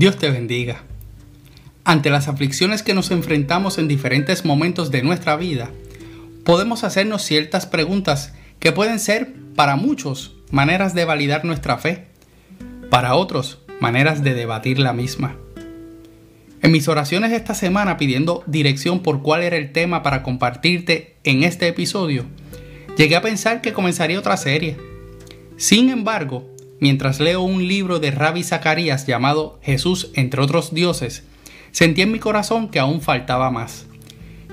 Dios te bendiga. Ante las aflicciones que nos enfrentamos en diferentes momentos de nuestra vida, podemos hacernos ciertas preguntas que pueden ser, para muchos, maneras de validar nuestra fe, para otros, maneras de debatir la misma. En mis oraciones esta semana pidiendo dirección por cuál era el tema para compartirte en este episodio, llegué a pensar que comenzaría otra serie. Sin embargo, mientras leo un libro de Rabbi Zacarías llamado Jesús entre otros dioses, sentí en mi corazón que aún faltaba más.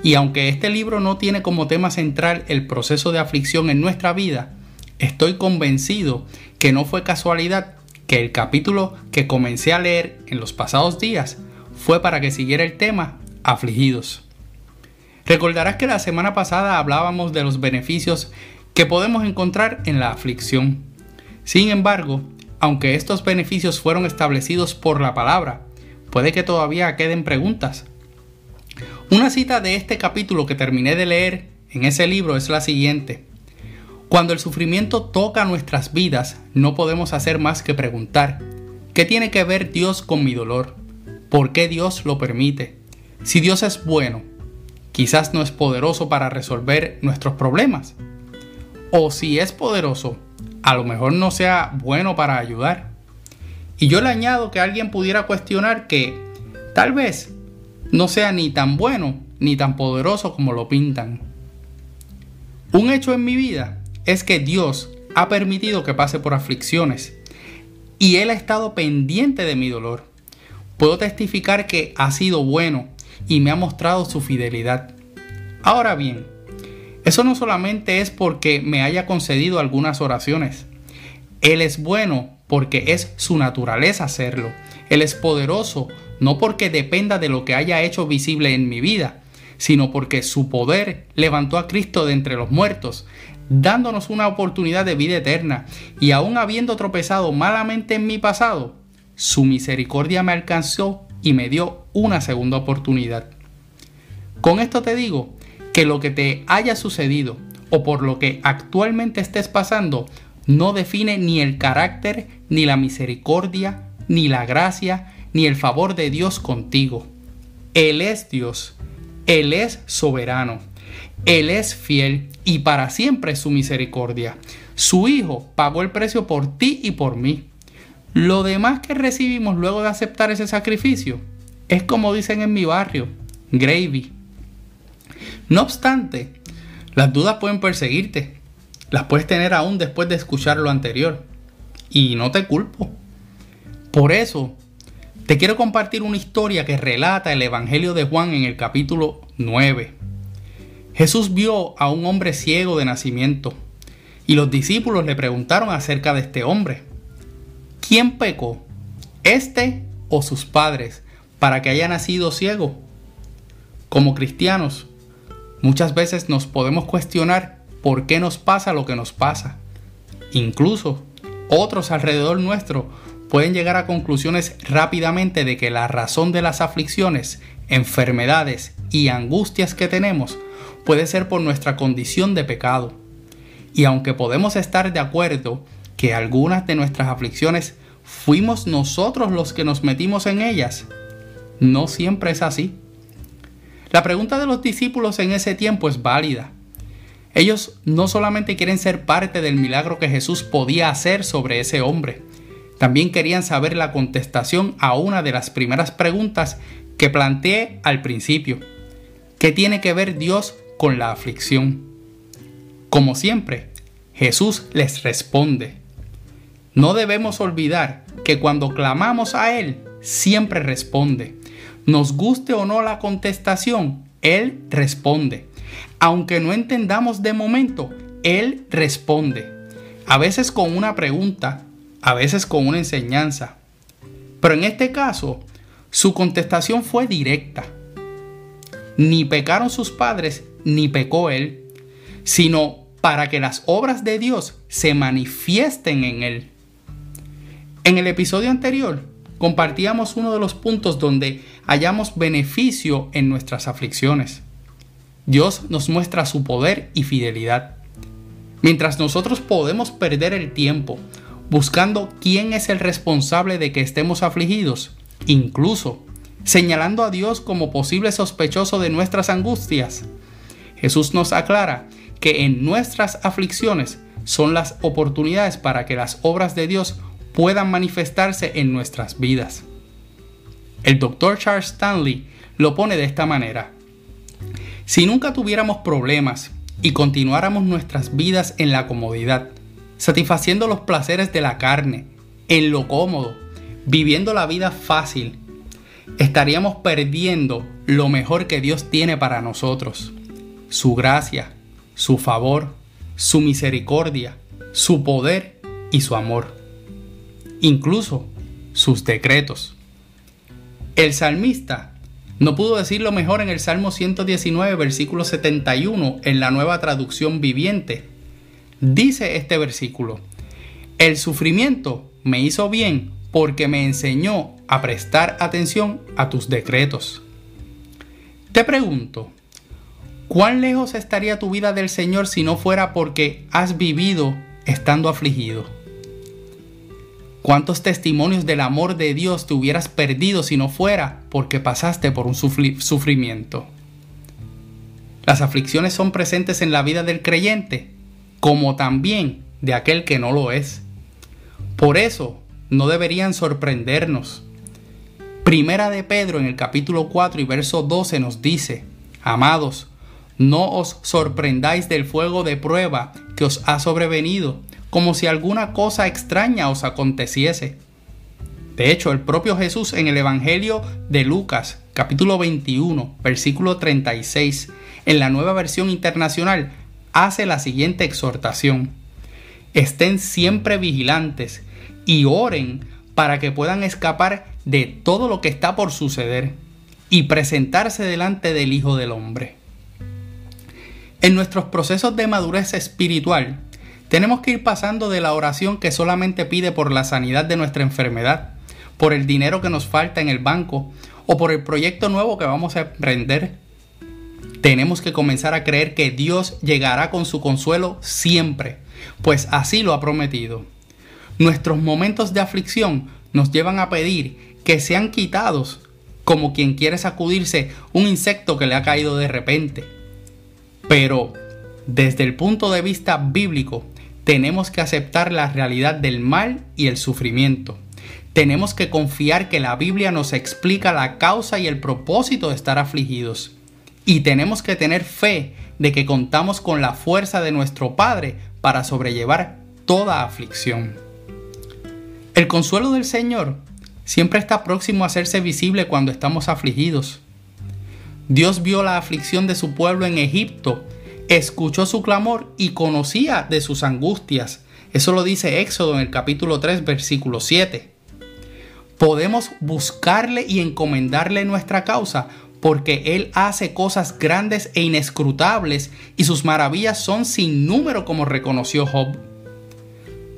Y aunque este libro no tiene como tema central el proceso de aflicción en nuestra vida, estoy convencido que no fue casualidad que el capítulo que comencé a leer en los pasados días fue para que siguiera el tema afligidos. Recordarás que la semana pasada hablábamos de los beneficios que podemos encontrar en la aflicción. Sin embargo, aunque estos beneficios fueron establecidos por la palabra, puede que todavía queden preguntas. Una cita de este capítulo que terminé de leer en ese libro es la siguiente. Cuando el sufrimiento toca nuestras vidas, no podemos hacer más que preguntar, ¿qué tiene que ver Dios con mi dolor? ¿Por qué Dios lo permite? Si Dios es bueno, quizás no es poderoso para resolver nuestros problemas. O si es poderoso, a lo mejor no sea bueno para ayudar. Y yo le añado que alguien pudiera cuestionar que tal vez no sea ni tan bueno ni tan poderoso como lo pintan. Un hecho en mi vida es que Dios ha permitido que pase por aflicciones y Él ha estado pendiente de mi dolor. Puedo testificar que ha sido bueno y me ha mostrado su fidelidad. Ahora bien, eso no solamente es porque me haya concedido algunas oraciones. Él es bueno porque es su naturaleza hacerlo. Él es poderoso no porque dependa de lo que haya hecho visible en mi vida, sino porque su poder levantó a Cristo de entre los muertos, dándonos una oportunidad de vida eterna, y aún habiendo tropezado malamente en mi pasado, su misericordia me alcanzó y me dio una segunda oportunidad. Con esto te digo que lo que te haya sucedido o por lo que actualmente estés pasando no define ni el carácter, ni la misericordia, ni la gracia, ni el favor de Dios contigo. Él es Dios, Él es soberano, Él es fiel y para siempre su misericordia. Su Hijo pagó el precio por ti y por mí. Lo demás que recibimos luego de aceptar ese sacrificio es como dicen en mi barrio, gravy. No obstante, las dudas pueden perseguirte. Las puedes tener aún después de escuchar lo anterior. Y no te culpo. Por eso, te quiero compartir una historia que relata el Evangelio de Juan en el capítulo 9. Jesús vio a un hombre ciego de nacimiento y los discípulos le preguntaron acerca de este hombre. ¿Quién pecó? ¿Este o sus padres para que haya nacido ciego? Como cristianos, muchas veces nos podemos cuestionar por qué nos pasa lo que nos pasa. Incluso otros alrededor nuestro pueden llegar a conclusiones rápidamente de que la razón de las aflicciones, enfermedades y angustias que tenemos puede ser por nuestra condición de pecado. Y aunque podemos estar de acuerdo que algunas de nuestras aflicciones fuimos nosotros los que nos metimos en ellas. No siempre es así. La pregunta de los discípulos en ese tiempo es válida. Ellos no solamente quieren ser parte del milagro que Jesús podía hacer sobre ese hombre, también querían saber la contestación a una de las primeras preguntas que planteé al principio. ¿Qué tiene que ver Dios con la aflicción? Como siempre, Jesús les responde, no debemos olvidar que cuando clamamos a Él, siempre responde. Nos guste o no la contestación, Él responde. Aunque no entendamos de momento, Él responde. A veces con una pregunta, a veces con una enseñanza. Pero en este caso, su contestación fue directa. Ni pecaron sus padres, ni pecó Él, sino para que las obras de Dios se manifiesten en Él. En el episodio anterior compartíamos uno de los puntos donde hallamos beneficio en nuestras aflicciones. Dios nos muestra su poder y fidelidad. Mientras nosotros podemos perder el tiempo buscando quién es el responsable de que estemos afligidos, incluso señalando a Dios como posible sospechoso de nuestras angustias. Jesús nos aclara que en nuestras aflicciones son las oportunidades para que las obras de Dios puedan manifestarse en nuestras vidas. El doctor Charles Stanley lo pone de esta manera. Si nunca tuviéramos problemas y continuáramos nuestras vidas en la comodidad, satisfaciendo los placeres de la carne, en lo cómodo, viviendo la vida fácil, estaríamos perdiendo lo mejor que Dios tiene para nosotros, su gracia, su favor, su misericordia, su poder y su amor, incluso sus decretos. El salmista no pudo decirlo mejor en el Salmo 119, versículo 71, en la nueva traducción viviente. Dice este versículo, el sufrimiento me hizo bien porque me enseñó a prestar atención a tus decretos. Te pregunto, ¿cuán lejos estaría tu vida del Señor si no fuera porque has vivido estando afligido? ¿Cuántos testimonios del amor de Dios te hubieras perdido si no fuera porque pasaste por un sufrimiento? Las aflicciones son presentes en la vida del creyente, como también de aquel que no lo es. Por eso no deberían sorprendernos. Primera de Pedro en el capítulo 4 y verso 12 nos dice, Amados, no os sorprendáis del fuego de prueba que os ha sobrevenido como si alguna cosa extraña os aconteciese. De hecho, el propio Jesús en el Evangelio de Lucas, capítulo 21, versículo 36, en la nueva versión internacional, hace la siguiente exhortación. Estén siempre vigilantes y oren para que puedan escapar de todo lo que está por suceder y presentarse delante del Hijo del Hombre. En nuestros procesos de madurez espiritual, tenemos que ir pasando de la oración que solamente pide por la sanidad de nuestra enfermedad, por el dinero que nos falta en el banco o por el proyecto nuevo que vamos a emprender. Tenemos que comenzar a creer que Dios llegará con su consuelo siempre, pues así lo ha prometido. Nuestros momentos de aflicción nos llevan a pedir que sean quitados, como quien quiere sacudirse un insecto que le ha caído de repente. Pero, desde el punto de vista bíblico, tenemos que aceptar la realidad del mal y el sufrimiento. Tenemos que confiar que la Biblia nos explica la causa y el propósito de estar afligidos. Y tenemos que tener fe de que contamos con la fuerza de nuestro Padre para sobrellevar toda aflicción. El consuelo del Señor siempre está próximo a hacerse visible cuando estamos afligidos. Dios vio la aflicción de su pueblo en Egipto escuchó su clamor y conocía de sus angustias. Eso lo dice Éxodo en el capítulo 3, versículo 7. Podemos buscarle y encomendarle nuestra causa porque Él hace cosas grandes e inescrutables y sus maravillas son sin número como reconoció Job.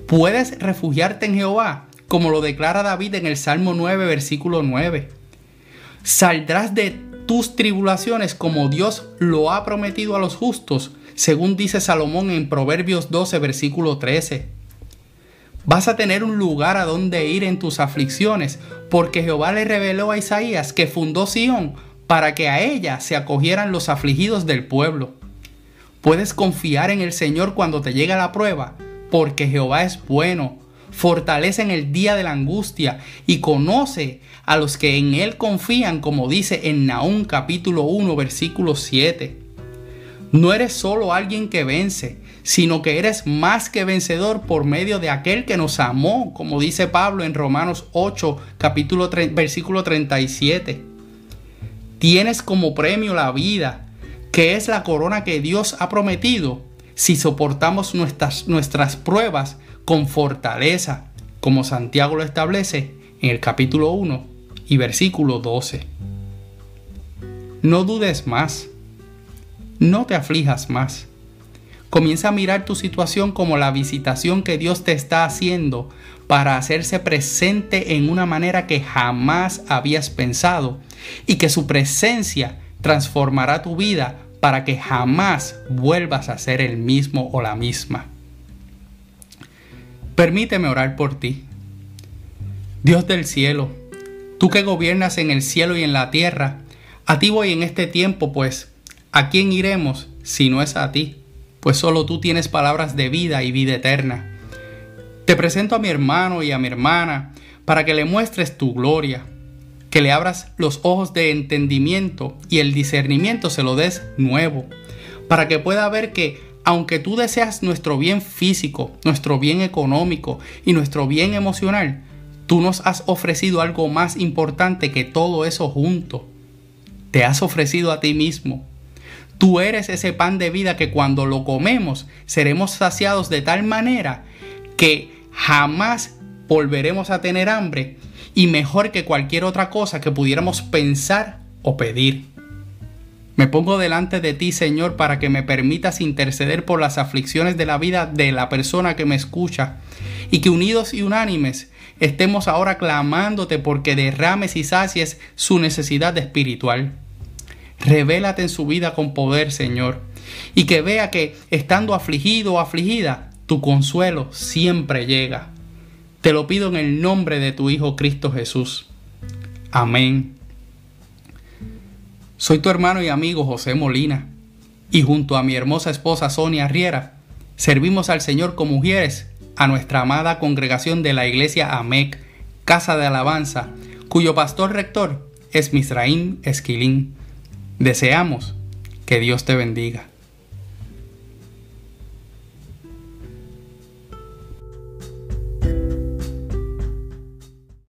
Puedes refugiarte en Jehová, como lo declara David en el Salmo 9, versículo 9. Saldrás de tus tribulaciones como Dios lo ha prometido a los justos, según dice Salomón en Proverbios 12, versículo 13. Vas a tener un lugar a donde ir en tus aflicciones, porque Jehová le reveló a Isaías que fundó Sión para que a ella se acogieran los afligidos del pueblo. Puedes confiar en el Señor cuando te llega la prueba, porque Jehová es bueno, fortalece en el día de la angustia y conoce a los que en Él confían, como dice en Naúm capítulo 1, versículo 7. No eres solo alguien que vence, sino que eres más que vencedor por medio de aquel que nos amó, como dice Pablo en Romanos 8, capítulo versículo 37. Tienes como premio la vida, que es la corona que Dios ha prometido si soportamos nuestras, nuestras pruebas con fortaleza, como Santiago lo establece en el capítulo 1 y versículo 12. No dudes más, no te aflijas más. Comienza a mirar tu situación como la visitación que Dios te está haciendo para hacerse presente en una manera que jamás habías pensado y que su presencia transformará tu vida para que jamás vuelvas a ser el mismo o la misma. Permíteme orar por ti. Dios del cielo, Tú que gobiernas en el cielo y en la tierra, a ti voy en este tiempo, pues, ¿a quién iremos si no es a ti? Pues solo tú tienes palabras de vida y vida eterna. Te presento a mi hermano y a mi hermana para que le muestres tu gloria, que le abras los ojos de entendimiento y el discernimiento se lo des nuevo, para que pueda ver que aunque tú deseas nuestro bien físico, nuestro bien económico y nuestro bien emocional, Tú nos has ofrecido algo más importante que todo eso junto. Te has ofrecido a ti mismo. Tú eres ese pan de vida que cuando lo comemos seremos saciados de tal manera que jamás volveremos a tener hambre y mejor que cualquier otra cosa que pudiéramos pensar o pedir. Me pongo delante de ti, Señor, para que me permitas interceder por las aflicciones de la vida de la persona que me escucha y que unidos y unánimes estemos ahora clamándote porque derrames y sacies su necesidad espiritual. Revélate en su vida con poder, Señor, y que vea que, estando afligido o afligida, tu consuelo siempre llega. Te lo pido en el nombre de tu Hijo Cristo Jesús. Amén. Soy tu hermano y amigo José Molina, y junto a mi hermosa esposa Sonia Riera, servimos al Señor como mujeres a nuestra amada congregación de la iglesia AMEC, Casa de Alabanza, cuyo pastor rector es Misraín Esquilín. Deseamos que Dios te bendiga.